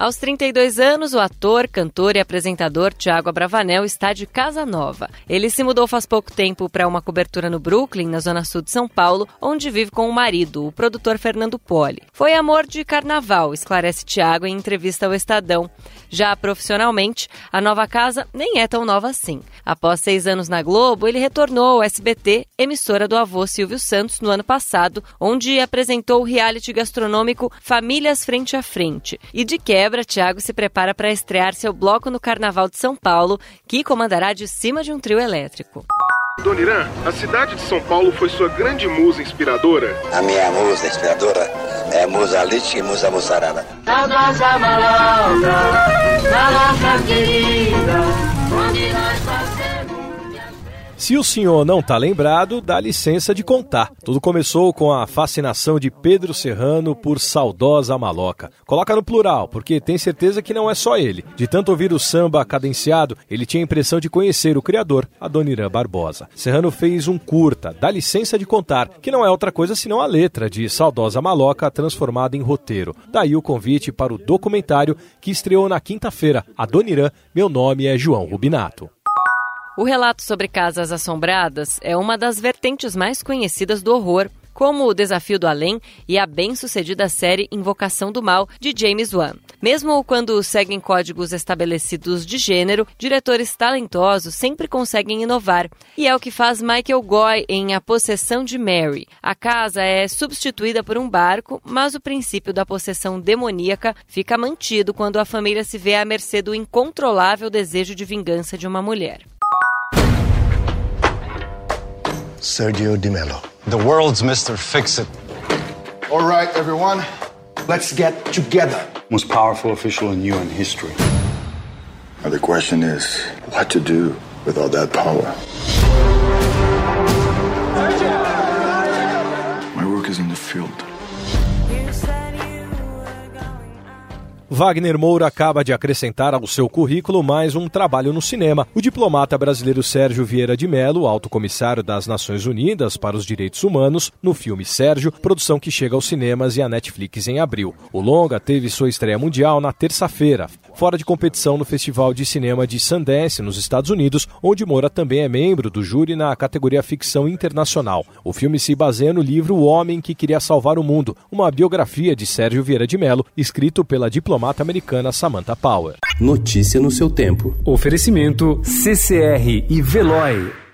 Aos 32 anos, o ator, cantor e apresentador Tiago Abravanel está de casa nova. Ele se mudou faz pouco tempo para uma cobertura no Brooklyn, na zona sul de São Paulo, onde vive com o marido, o produtor Fernando Poli. Foi amor de carnaval, esclarece Tiago em entrevista ao Estadão. Já profissionalmente, a nova casa nem é tão nova assim. Após seis anos na Globo, ele retornou ao SBT, emissora do avô Silvio Santos, no ano passado, onde apresentou o reality gastronômico Famílias Frente a Frente. E de quebra, quebra, Thiago se prepara para estrear seu bloco no Carnaval de São Paulo, que comandará de cima de um trio elétrico. Dona Irã, a cidade de São Paulo foi sua grande musa inspiradora? A minha musa inspiradora é a musa Lite e musa Mussarada. Saudosa maloca, maloca querida, onde nós. Se o senhor não está lembrado, dá licença de contar. Tudo começou com a fascinação de Pedro Serrano por saudosa maloca. Coloca no plural, porque tem certeza que não é só ele. De tanto ouvir o samba cadenciado, ele tinha a impressão de conhecer o criador, Adoniran Barbosa. Serrano fez um curta, Dá licença de contar, que não é outra coisa senão a letra de Saudosa Maloca transformada em roteiro. Daí o convite para o documentário que estreou na quinta-feira. Adoniran, meu nome é João Rubinato. O relato sobre casas assombradas é uma das vertentes mais conhecidas do horror, como o Desafio do Além e a bem-sucedida série Invocação do Mal, de James Wan. Mesmo quando seguem códigos estabelecidos de gênero, diretores talentosos sempre conseguem inovar. E é o que faz Michael Goy em A Possessão de Mary. A casa é substituída por um barco, mas o princípio da possessão demoníaca fica mantido quando a família se vê à mercê do incontrolável desejo de vingança de uma mulher. Sergio Di Mello. The world's Mr. Fix-It. All right, everyone, let's get together. Most powerful official in UN history. Now the question is, what to do with all that power? My work is in the field. Wagner Moura acaba de acrescentar ao seu currículo mais um trabalho no cinema. O diplomata brasileiro Sérgio Vieira de Mello, alto comissário das Nações Unidas para os Direitos Humanos, no filme Sérgio, produção que chega aos cinemas e à Netflix em abril. O longa teve sua estreia mundial na terça-feira, fora de competição no Festival de Cinema de Sundance, nos Estados Unidos, onde Moura também é membro do júri na categoria Ficção Internacional. O filme se baseia no livro O Homem que Queria Salvar o Mundo, uma biografia de Sérgio Vieira de Mello, escrito pela diplomata americana Samantha Power. Notícia no seu tempo. Oferecimento CCR e Veloy.